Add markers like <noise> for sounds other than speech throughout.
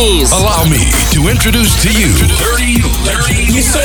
Queens. Allow me to introduce to you Dirty Legend. You should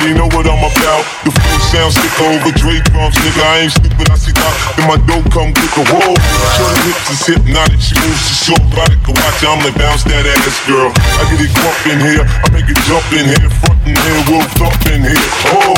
Already know what I'm about. The flow sound stick over Dre drums, nigga. I ain't stupid, I see that. Then my dope come with the whoa. Shorty hips is hypnotic, she moves, she so erotic. Can watch, I'm gonna bounce that ass, girl. I get it crump in here, I make it jump in here, front in here, we'll thump in here. Oh,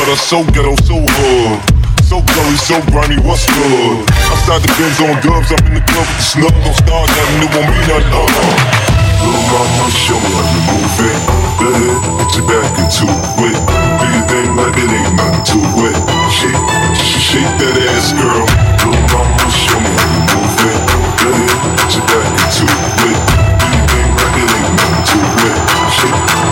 ghetto, so ghetto, so hood. So gully, so grimy, what's good? Outside the Benz on dubs, I'm in the club with the snub. Don't start nothing, it won't nothing. Uh-uh. Show me how you move it. Go ahead, put your back into it. Do your thing like it ain't nothing to it. Shake, sh- shake that ass, girl. Little mama, show me how you move it. Go ahead, put your back into it. Do your thing like it ain't nothing to it. Shake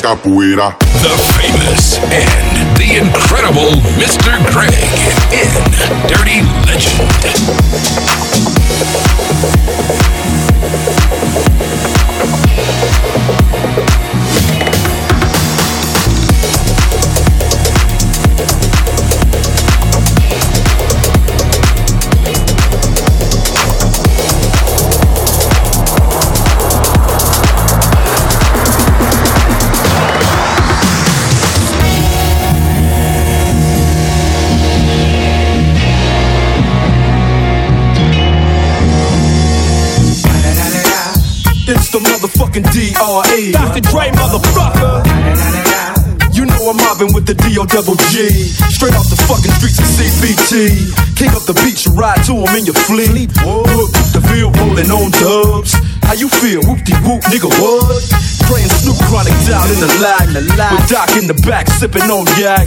Capoeira. The famous and the incredible Mr. Greg in Dirty Legend. Motherfucking DRE. Dr. Dre, motherfucker. You know I'm mobbing with the DO double G. Straight off the fucking streets of CBT. King up the beach, you ride to him in your fleet. Whoop, the field rolling on dubs. How you feel? Whoop de whoop, nigga, what? Praying Snoop Chronic down in the lag. With Doc in the back, sipping on yak.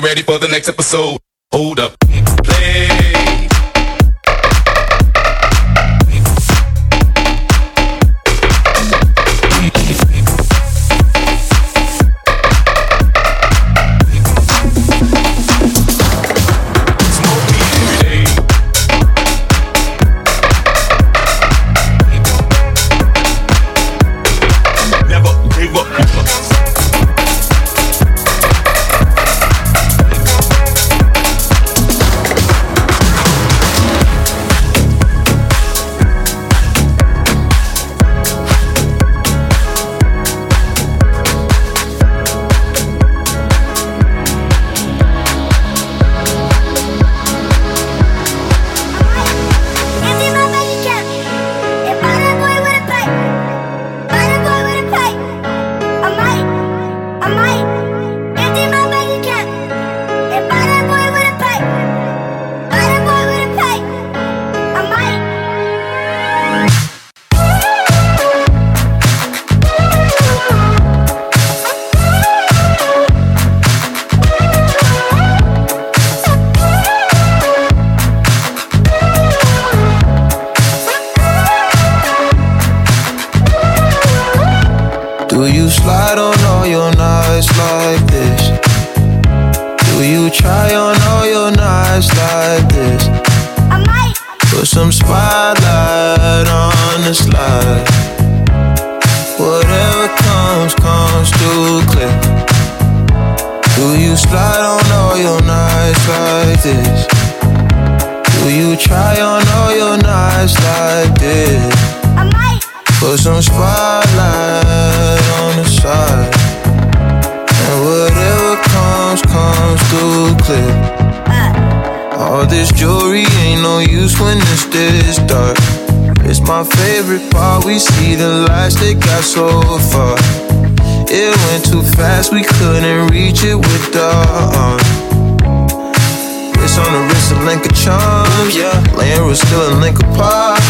You're ready for the next episode. Hold up, on the wrist, a link of charms, yeah. Laying was still a link apart.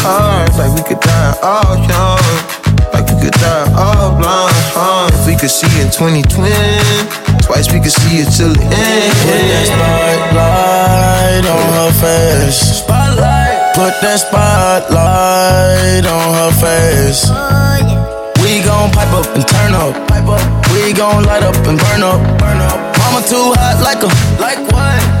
Like we could die all young. Like we could die all blind. Huh? If we could see in 2020, twice we could see it till the end. Put that spotlight on her face. Spotlight. Put that spotlight on her face. Oh, we gon' pipe up and turn up. Pipe up. We gon' light up and burn up. Burn up. Mama too hot like a like what?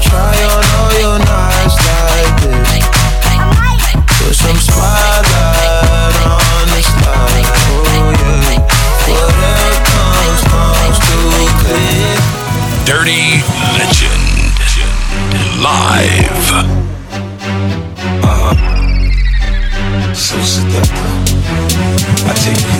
try on all your nights like this? Put some spotlight on the slide. Oh yeah. Whatever comes, comes too clear. Dirty Legend. Live. Uh-huh. So seductive. I take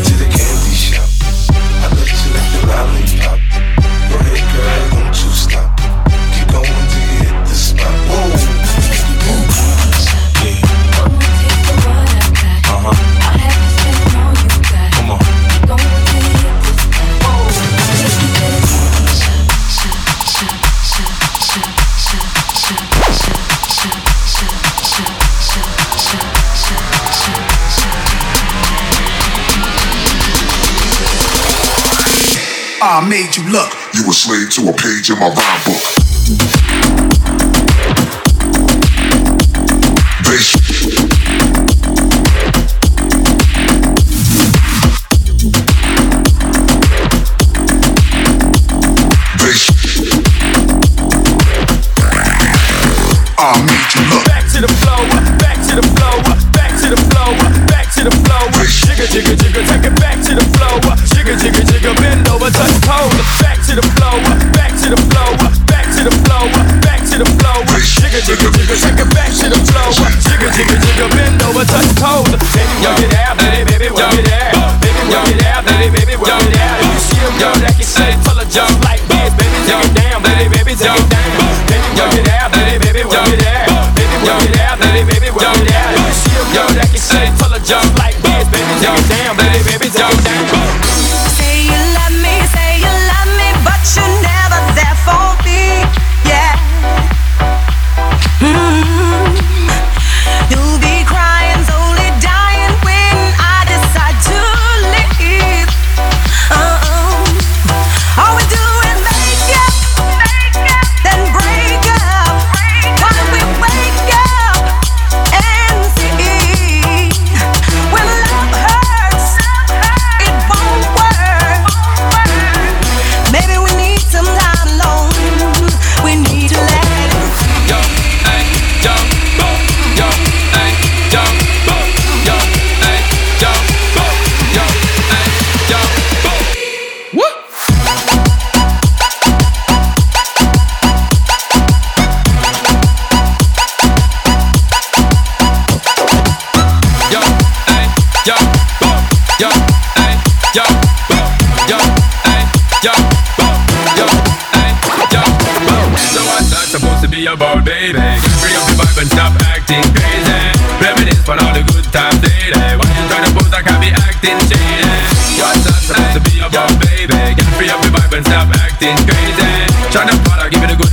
I made you look. You a slave to a page in my rhyme book. Bass. Bass. I made you look. Back to the flow, back to the flow, back to the flow, back to the flow. Jigga, jigga, jigga, take bend over, touch. Baby, work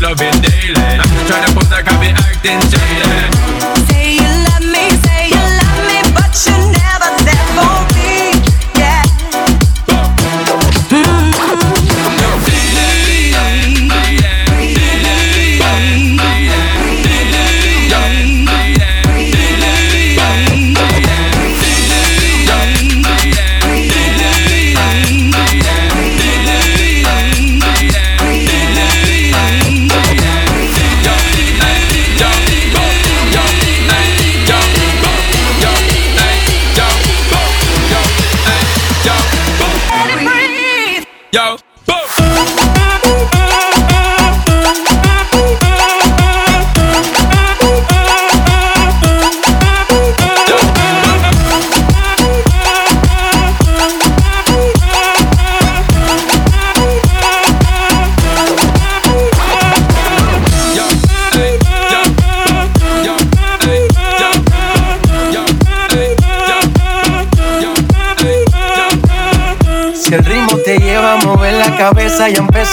loving daily. I'm trying to pose be acting jaded.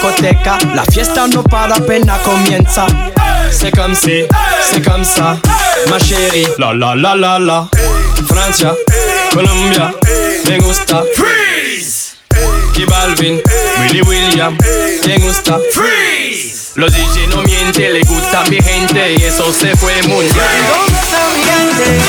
Discoteca, la fiesta no para apenas comienza. C'est comme si, c'est comme ça, ma chérie. La la la la la. Francia, Colombia, me gusta. Freeze. Y Balvin, Willy William, me gusta. Freeze. Los DJ no mienten, le gusta mi gente y eso se fue mundial. ¿Dónde está mi gente?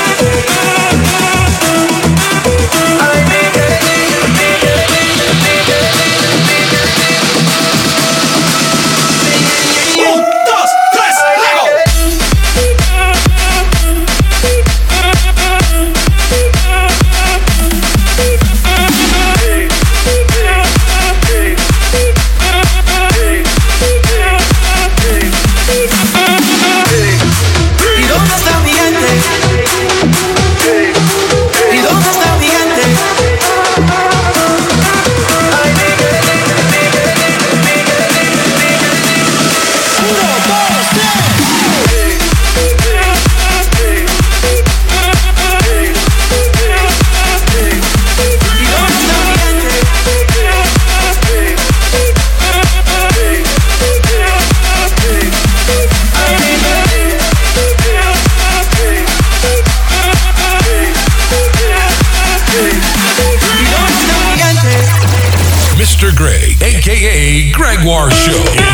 Jaguar Show.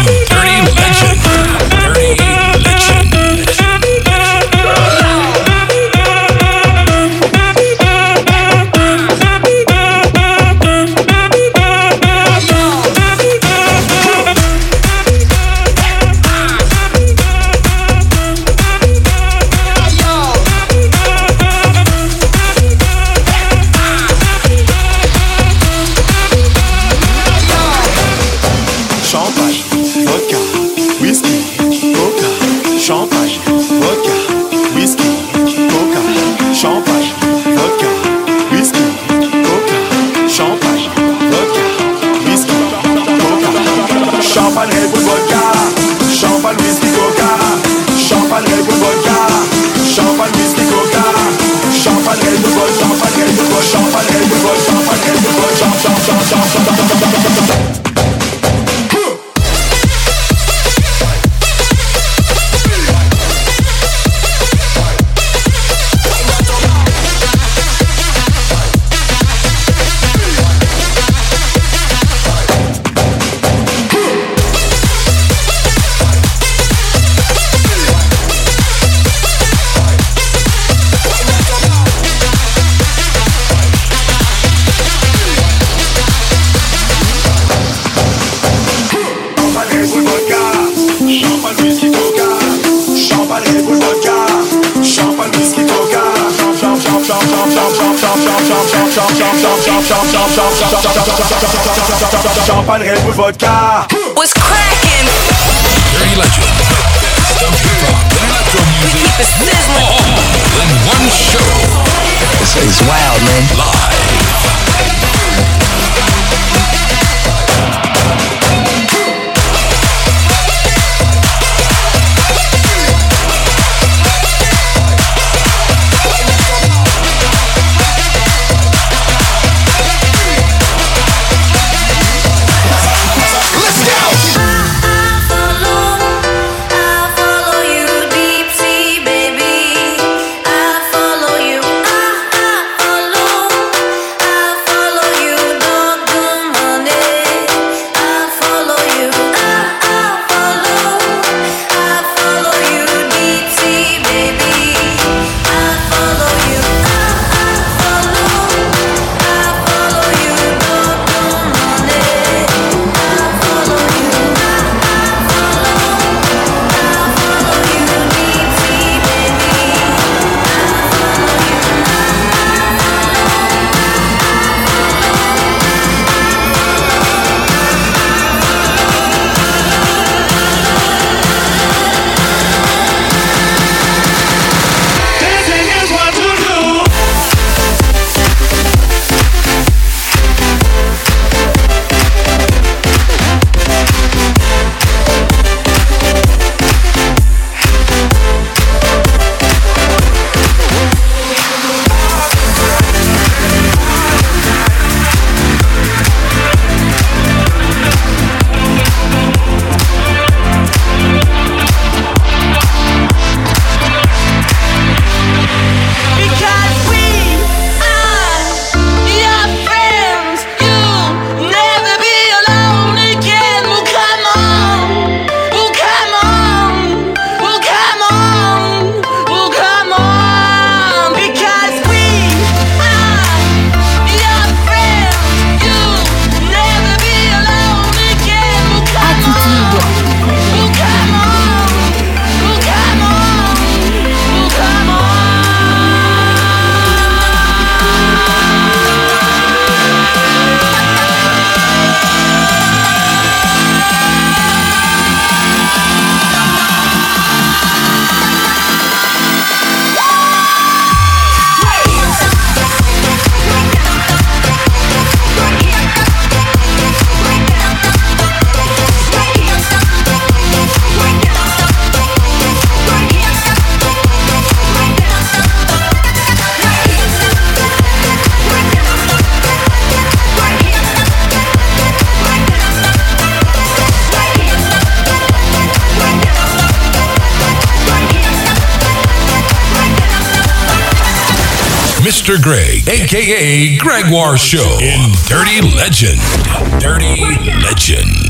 Aka Gregoire Show in Dirty Legend. Dirty Legend.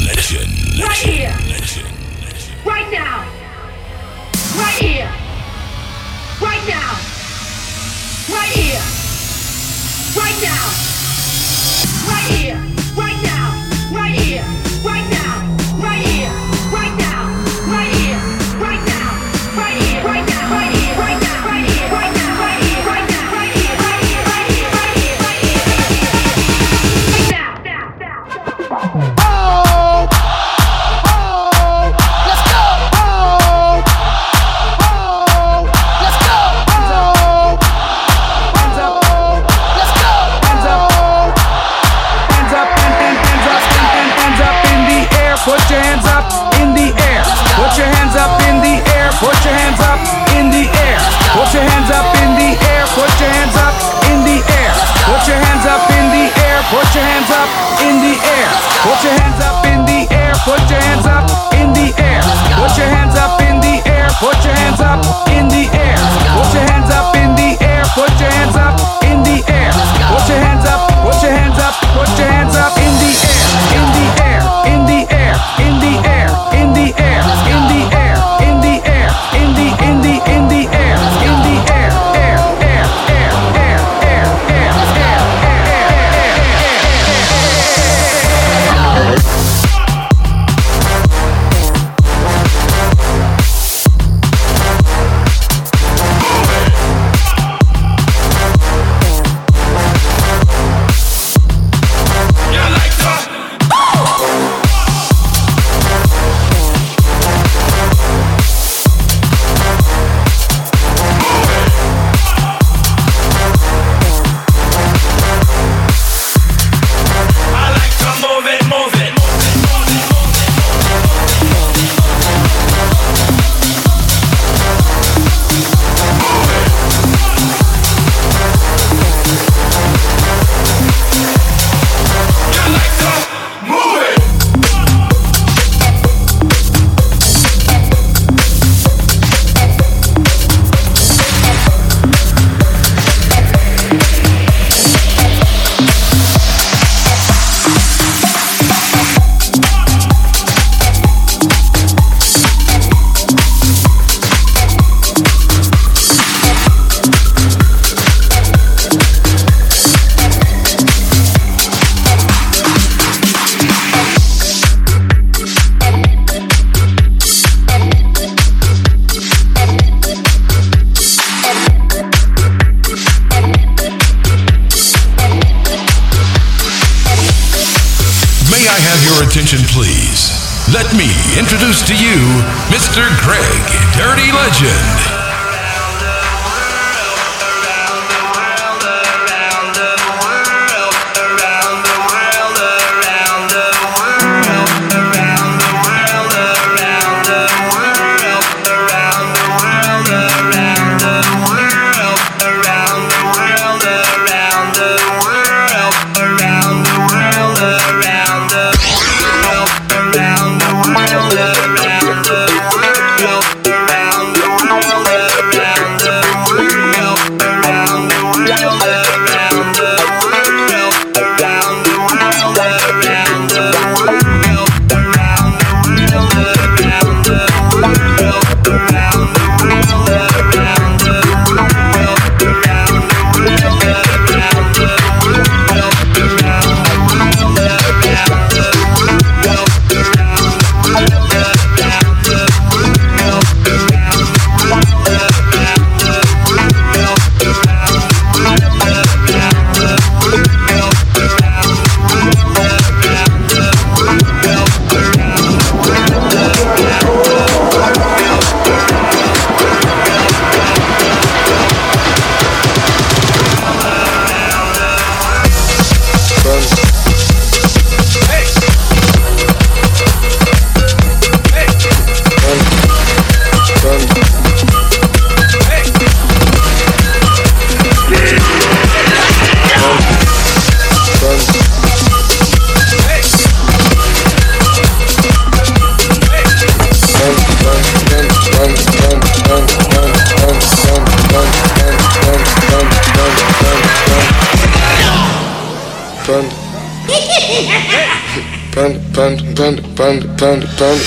Panda, panda, panda.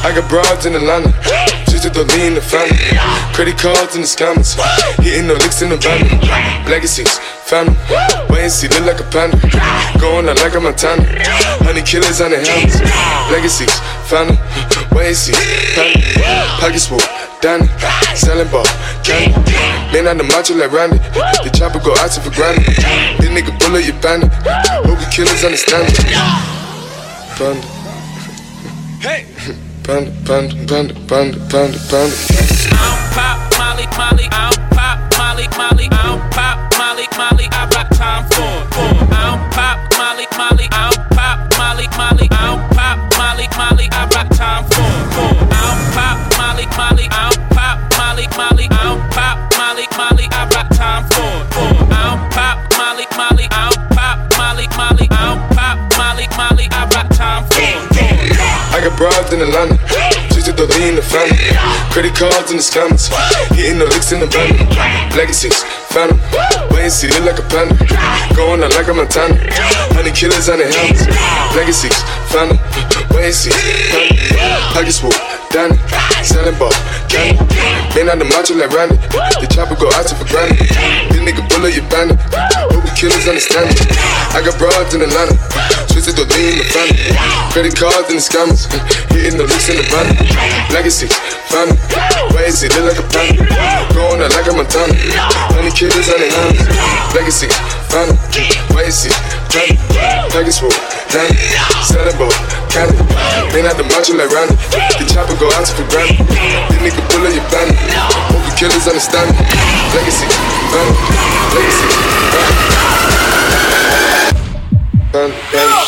I got broads in Atlanta. Just to the lean the family. Credit cards in the scammers. Hitting the licks in the van. Legacies, family. Wait and see, look like a panda. Going out like a Montana. Honey killers on the helmets. Legacies, family. Wait and see, family. Pockets full. Danny, selling ball, candy. Man on the macho like Randy. The chopper go out for granted. This nigga bullet you bandit. Hope the killers understand it. Panda. Hey. Panda, panda, panda, panda, panda, panda. pop Molly, Molly, I don't pop Molly, Molly, I don't pop Molly, Molly, I got time for it. I don't pop Molly, Molly, I don't pop Molly, Molly, I don't pop Molly, Molly, I got time for got broads in Atlanta. To the lean the family. Credit cards in the scammers. Hitting the licks in the van. Legacies, phantom. Wait and see, like a panda. Going out like a Montana. Honey killers on the helmets. Legacies, phantom. Wait and see, panda. Pockets full, Danny. Selling ball, candy. Been on the macho like Randy. The chopper go out for granted. This nigga bullet you bandit. Hope the killers understand it. I got broads in Atlanta. Twisted the lean the family. Credit cards in the scammers. <laughs> Hitting the licks in the van. Legacy, family. Wait and see, look like a panda. Going out like a Montana. Honey killers on the hands. Legacy, see, family. Package full, Danny. Selling ball, candy. Man out the macho like Randy. The chopper go out to for granted. This nigga bullet you bandit. Hope the killers understand. Legacy, family. Legacy, family. Family, family.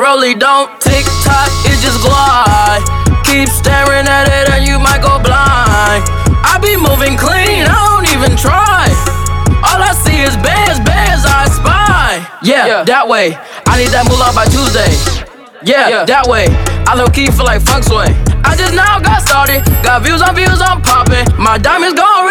rollie don't tick tock, it just glide. Keep staring at it and you might go blind. I be moving clean, I don't even try. All I see is bands, bands I spy. Yeah, yeah. that way. I need that moolah by Tuesday. Yeah, yeah. that way. I low key feel like funk sway. I just now got started, got views on views, I'm popping. My diamonds gone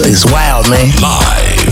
is wild, man. Live.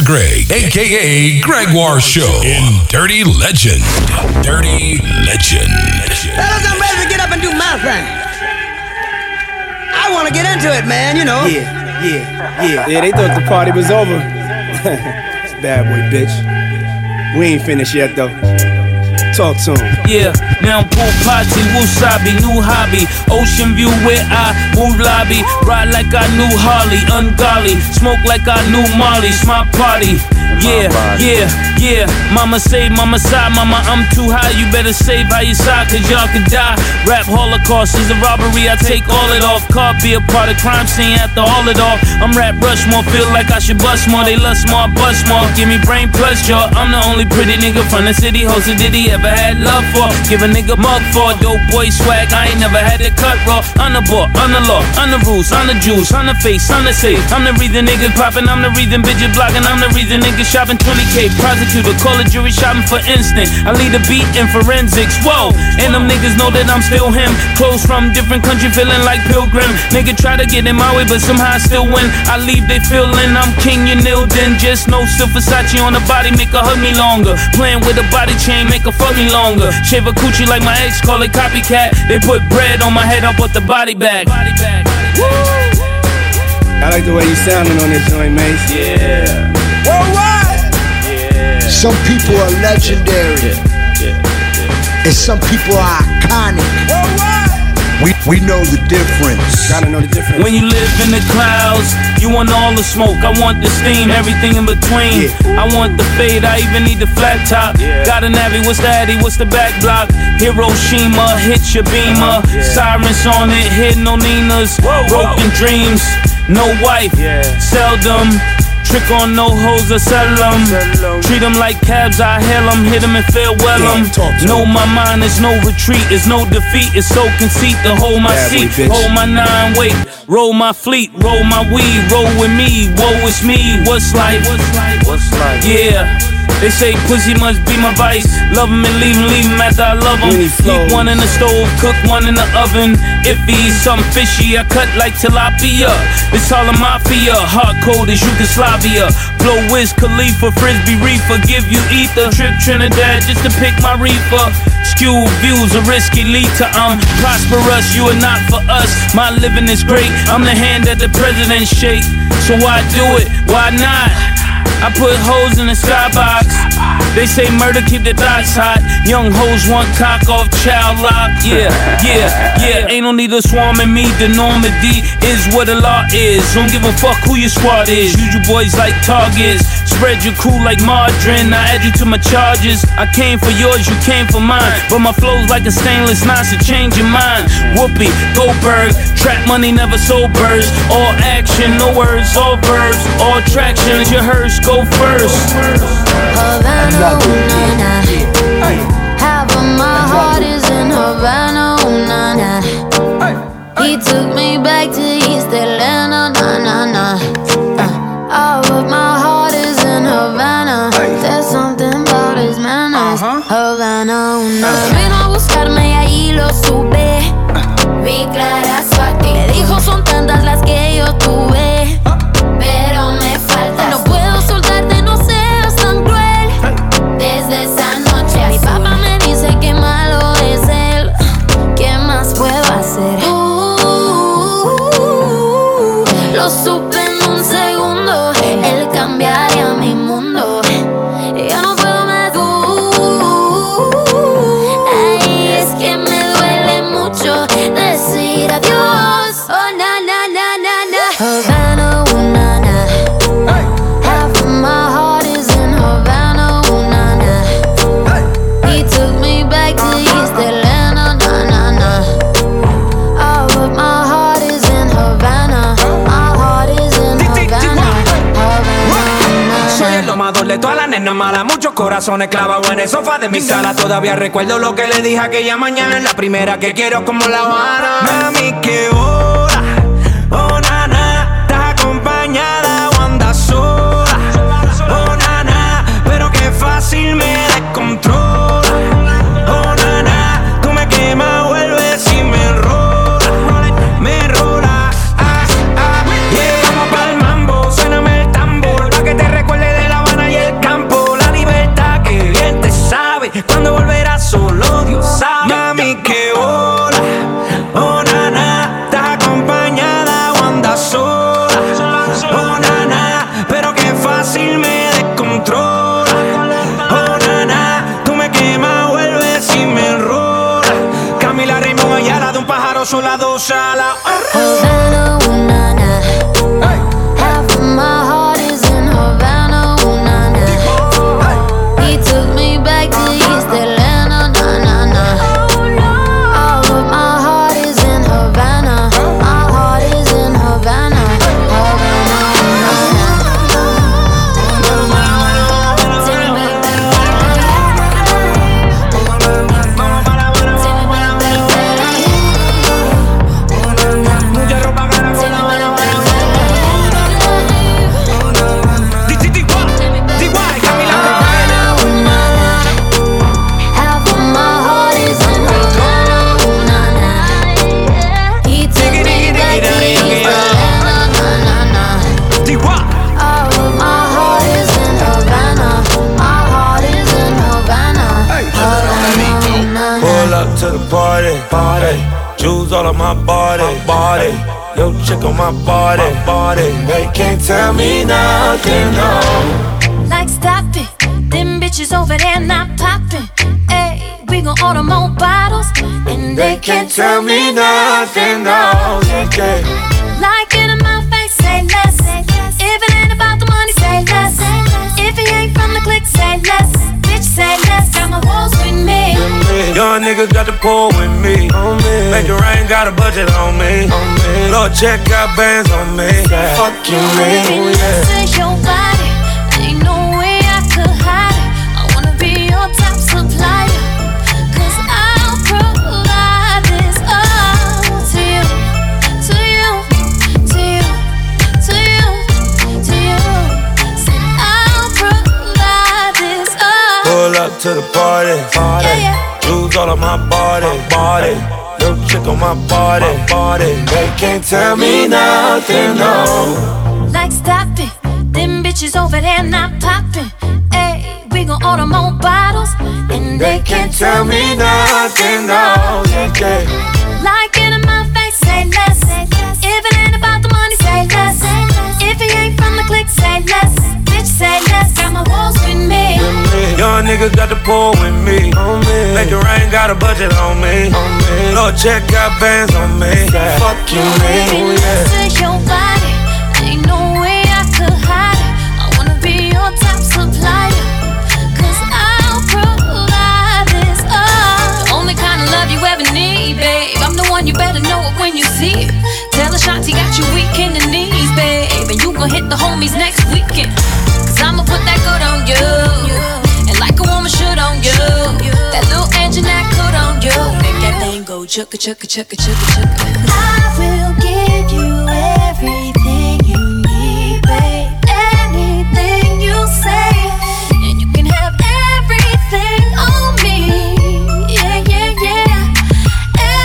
Mr. Greg, aka Gregoire Show in Dirty Legend. Dirty Legend. Fellas, I'm ready to get up and do my thing. I want to get into it, man, you know. Yeah, yeah, yeah. Yeah, they thought the party was over. <laughs> Bad boy, bitch. We ain't finished yet, though. Talk to him. Yeah, now I'm pool party, wasabi, new hobby. Ocean view where I move lobby. Ride like I knew Harley, ungodly. Smoke like I knew Marley, my party. Yeah, yeah, yeah. Mama say, mama side, mama, I'm too high. You better save how you side, cause y'all could die. Rap holocaust is a robbery, I take all it off. Car be a part of crime scene after all it off. I'm rap Rushmore, feel like I should bust more. They lust more, bust more. Give me brain plus jaw. I'm the only pretty nigga from the city. Hosted did he ever had love for? Give a nigga mug for dope boy swag. I ain't never had it cut raw. On the board, on the law, on the rules, on the juice, on the face, on the safe. I'm the reason niggas popping. I'm the reason bitches blocking. I'm the reason niggas shopping 20k. Prosecutor, call a jury shopping for instant. I lead a beat in forensics. Whoa, and them niggas know that I'm still him. Clothes from different country, feeling like pilgrim. Nigga try to get in my way, but somehow I still win. I leave they feeling I'm king, you kneel then. Just no still Versace on the body, make her hug me longer. Playing with a body chain, make her fuck me longer. Shave a coochie like my ex, call it copycat. They put bread on my head, I put the body back. I like the way you sounding on this joint, Mace. Yeah. Worldwide. Some people are legendary. And some people are iconic. We, we know the difference. Gotta know the difference. When you live in the clouds, you want all the smoke. I want the steam, everything in between. I want the fade, I even need the flat top. Got a navy, what's the Addy, what's the back block? Hiroshima, hit your beamer. Uh-huh. Sirens on it, hit no Ninas. Broken dreams, no wife, seldom. Trick on no hoes or sell them. Treat them like cabs, I hail them, hit them and farewell them. Know my mind is no retreat, it's no defeat, it's so conceit to hold my Bad seat. Hold my nine weight, roll my fleet, roll my weed, roll with me. Woe is me, what's life? what's life? What's life? Yeah. They say pussy must be my vice. Love 'em and leave 'em, leave 'em after I love 'em. Keep one in the stove, cook one in the oven. If he's something fishy, I cut like tilapia. It's all a mafia, hard cold as Yugoslavia. Blow Wiz Khalifa, Frisbee Reefer, give you ether. Trip Trinidad just to pick my reefer. Skew views, a risky lead to I'm prosperous. You are not for us. My living is great. I'm the hand that the president shake. So why do it? Why not? I put hoes in the skybox. They say murder keep the thoughts hot. Young hoes want cock off child lock. Yeah, <laughs> yeah, yeah. Ain't no need to swarm in me. The Normandy is what the law is. Don't give a fuck who your squad is. Use you boys like targets. Spread your cool like margarine. I add you to my charges. I came for yours, you came for mine. But my flow's like a stainless knife, so change your mind. Whoopi, Goldberg. Trap money never sobers. All action, no words, all verbs. All tractions, your hearse, go first. Havana, my heart is in Havana, na. He took me back to East Atlanta, na na na. Uh, all my heart is in Havana. There's something about his manners. Havana, buscarme y ahí lo supe. Malas, muchos corazones clavados en el sofá de mi sala. Todavía recuerdo lo que le dije aquella mañana. Es la primera que quiero como la Habana. Mami, que hora, oh nana, estás acompañada o andas sola. Oh nana, pero qué fácil me descontrola. Sabroso la nothing, no. Like stop it, them bitches over there not popping. Hey, we gon' order more bottles, and they can't Tell me nothing, no. Yeah, yeah. Like in my face, say less. If it ain't about the money, say less. If he ain't from the clique, say less. Bitch, say less. Got my walls with me. Young niggas got the pull. Make it rain, got a budget on me. On me. Lord, check out bands on me. Fuck you, man. next oh, to your body. Ain't no way I could hide it. I wanna be your top supplier. Cause I'll provide this all to you. To you. To you. To you. To you. Said I'll provide this all. Pull up to the party, party. Jewels all on my body, body. Chick on my body, body. They can't tell me nothing, no. Like stop it, them bitches over there not popping. Hey, we gon' order more bottles, and they can't Tell me nothing, no. Yeah, yeah. Young niggas got the pull with me. Make it rain, got a budget on me. Lord, check out bands on me. Fuck you, man. Next to your body, ain't no way I could hide it. I wanna be your top supplier. Cause I'll provide this all. The only kind of love you ever need, babe. I'm the one you better know it when you see it. Tell Ashanti got you weak in the knees, babe. And you gon' hit the homies next weekend. Cause I'ma put that good on you. You. That little engine that could on you. Make that thing go chugga chugga chugga chugga chugga. I will give you everything you need, babe. Anything you say, and you can have everything on me. Yeah, yeah, yeah.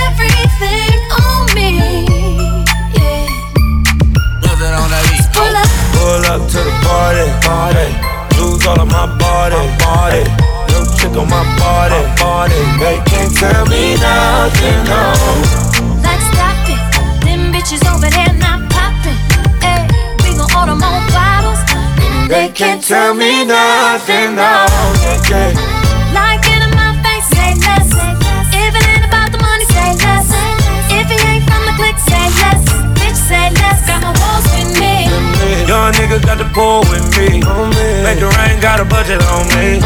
Everything on me. Yeah. Pull up. Pull up to the party, party. Jewels all on my body, body. Yo, on my body, body. They can't tell me nothing, no. Like stop it, them bitches over there not popping. Hey, we gon' order more bottles, They can't tell me nothing, no. Yeah, yeah. Young niggas got the pull with me. Make it rain, got a budget on me.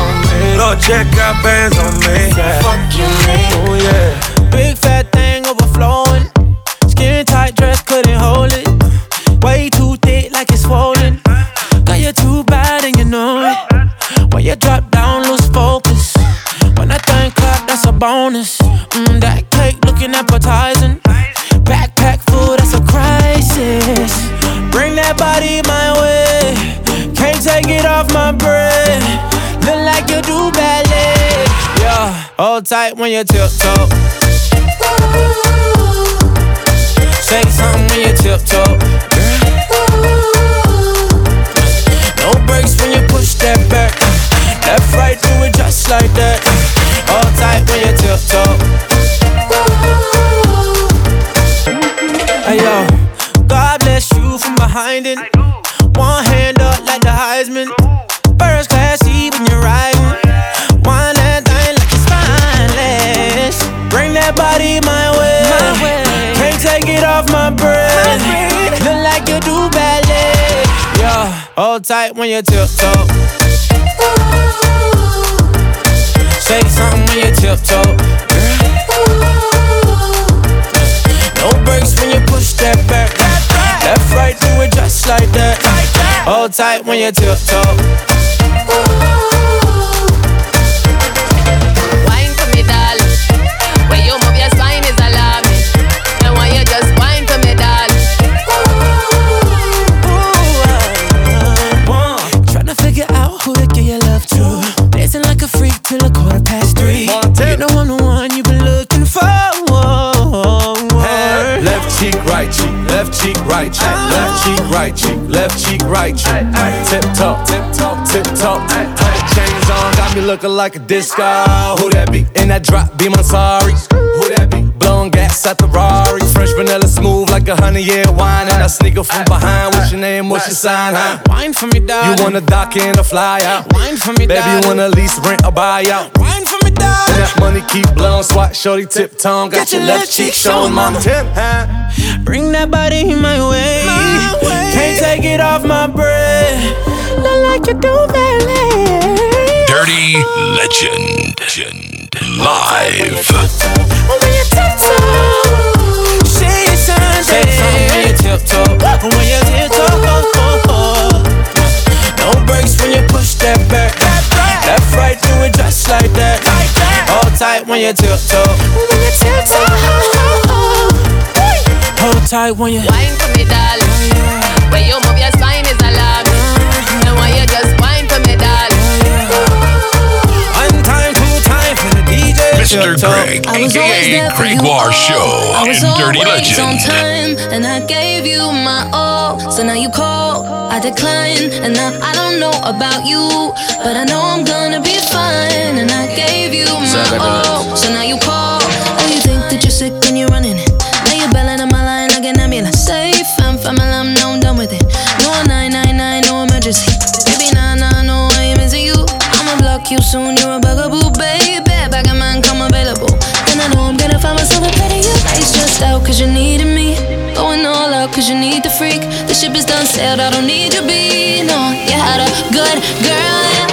Lord, check out bands on me. Fuck you, man. Oh, yeah. Big fat thing overflowing. Skin tight dress couldn't hold it. Way too thick, like it's swollen. Got you're too bad and you know it. When you drop down, lose focus. When that thing clap, that's a bonus. Mm, that cake looking appetizing. Backpack full, that's a crisis. Bring that body my way. Can't take it off my brain. Look like you do ballet. Yeah, hold tight when you tiptoe. Say something when you tiptoe. No breaks when you push that back. Left, right, do it just like that. Hold tight when you tiptoe. behind it. One hand up like the Heisman. First class seat when you're riding. Wind that thing like it's spineless. Bring that body my way. Can't take it off my brain. Look like you do ballet. Yeah, hold tight when you tiptoe. Say something when you tiptoe. No breaks when you push that back. Left, right, do it just like that. Hold tight when you tiptoe. Wine for me, darling. When you move your spine is alarming. And when you just wine for me, darling. Uh, uh, uh. Tryna figure out who to give your love to. Dancing like a freak till a quarter past three. You know I'm the one right cheek, left cheek, right cheek, left cheek, right cheek, left cheek, right cheek. Tip top, tip top, tip top. Chains on, got me looking like a disco. Uh. Who that be? In that drop, be my sorry. Who that be? Blowing gas at the Rari. Fresh vanilla smooth like a honey year wine. And I sneak up from behind. What's your name? What's your sign? Huh? Wine for me, darling. You wanna dock in or fly out? Wine for me, Baby, you wanna lease, rent, or buy out? And that money keep blowing, swat, shorty, tip tongue. Got, your left cheek showing, mama. Tip, huh? Bring that body my way. Can't take it off my breath. Not like you do, baby. Dirty Legend. Live. When you tiptoe, say something. Say when you tiptoe. When you tiptoe. No brakes when you push that back. Left, right, do it just like that. Tight when you tiptoe. When you tiptoe. Hold tight when you Wine for me, darling. Oh, when you move your spine is alarming. Mr. Greg, I was always aka there for Greg. War Show I was and Dirty always on Legend. time, and I gave you my all. So now you call, I decline, and now I don't know about you, but I know I'm gonna be fine. And I gave you my all. So now you call, oh you think that you're sick and you're running it. Now you're bailing on my line like an ambulance. Safe, I'm family, I'm now I'm done with it. No 999, no emergency. Baby, nah, nah, no, I ain't missing you. I'ma block you soon, you're a bugaboo, find myself a. Now you stressed out cause you needed me. Going all out cause you need the freak. The ship is done sailed, I don't need you be. No, you had a good girl,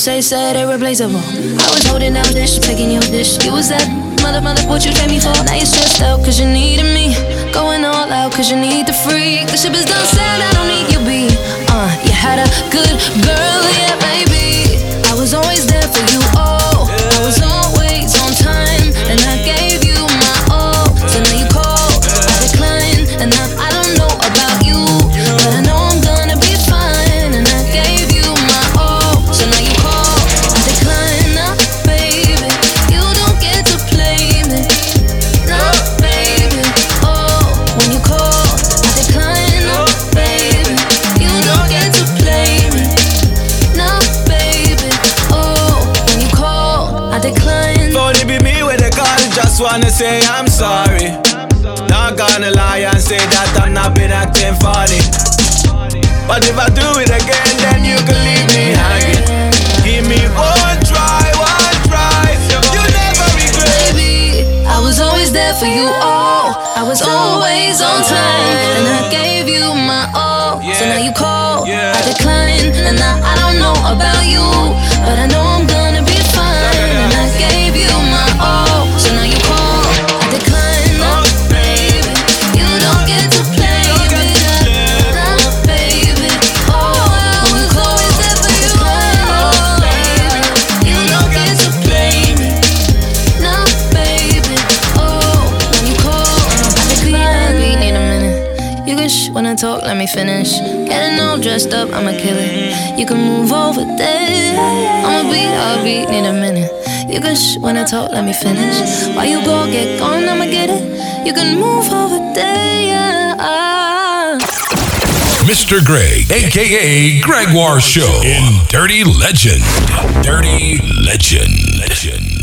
Beyonce said irreplaceable. I was holding down dish, picking your dish. You was that mother, mother, what you take me for? Now you're stressed out cause you needed me. Going all out cause you need the freak. The ship is done sailed, I don't need you be. Uh, you had a good girl, yeah, baby. I was always acting funny. But if I do it again, then you can leave me hanging. Give me one try, one try. You never regret. Baby, I was always there for you, oh. I was always on time. And I gave you my all. So now you call, I decline. And now I don't know about you. But I know dressed up, I'ma. You can move over there. I'ma be, I'll be, need a minute. You can shh when I talk, let me finish. While you go get gone, I'ma get it. You can move over there, yeah. Mr. Greg, aka Gregoire Show in Dirty Legend. Dirty Legend.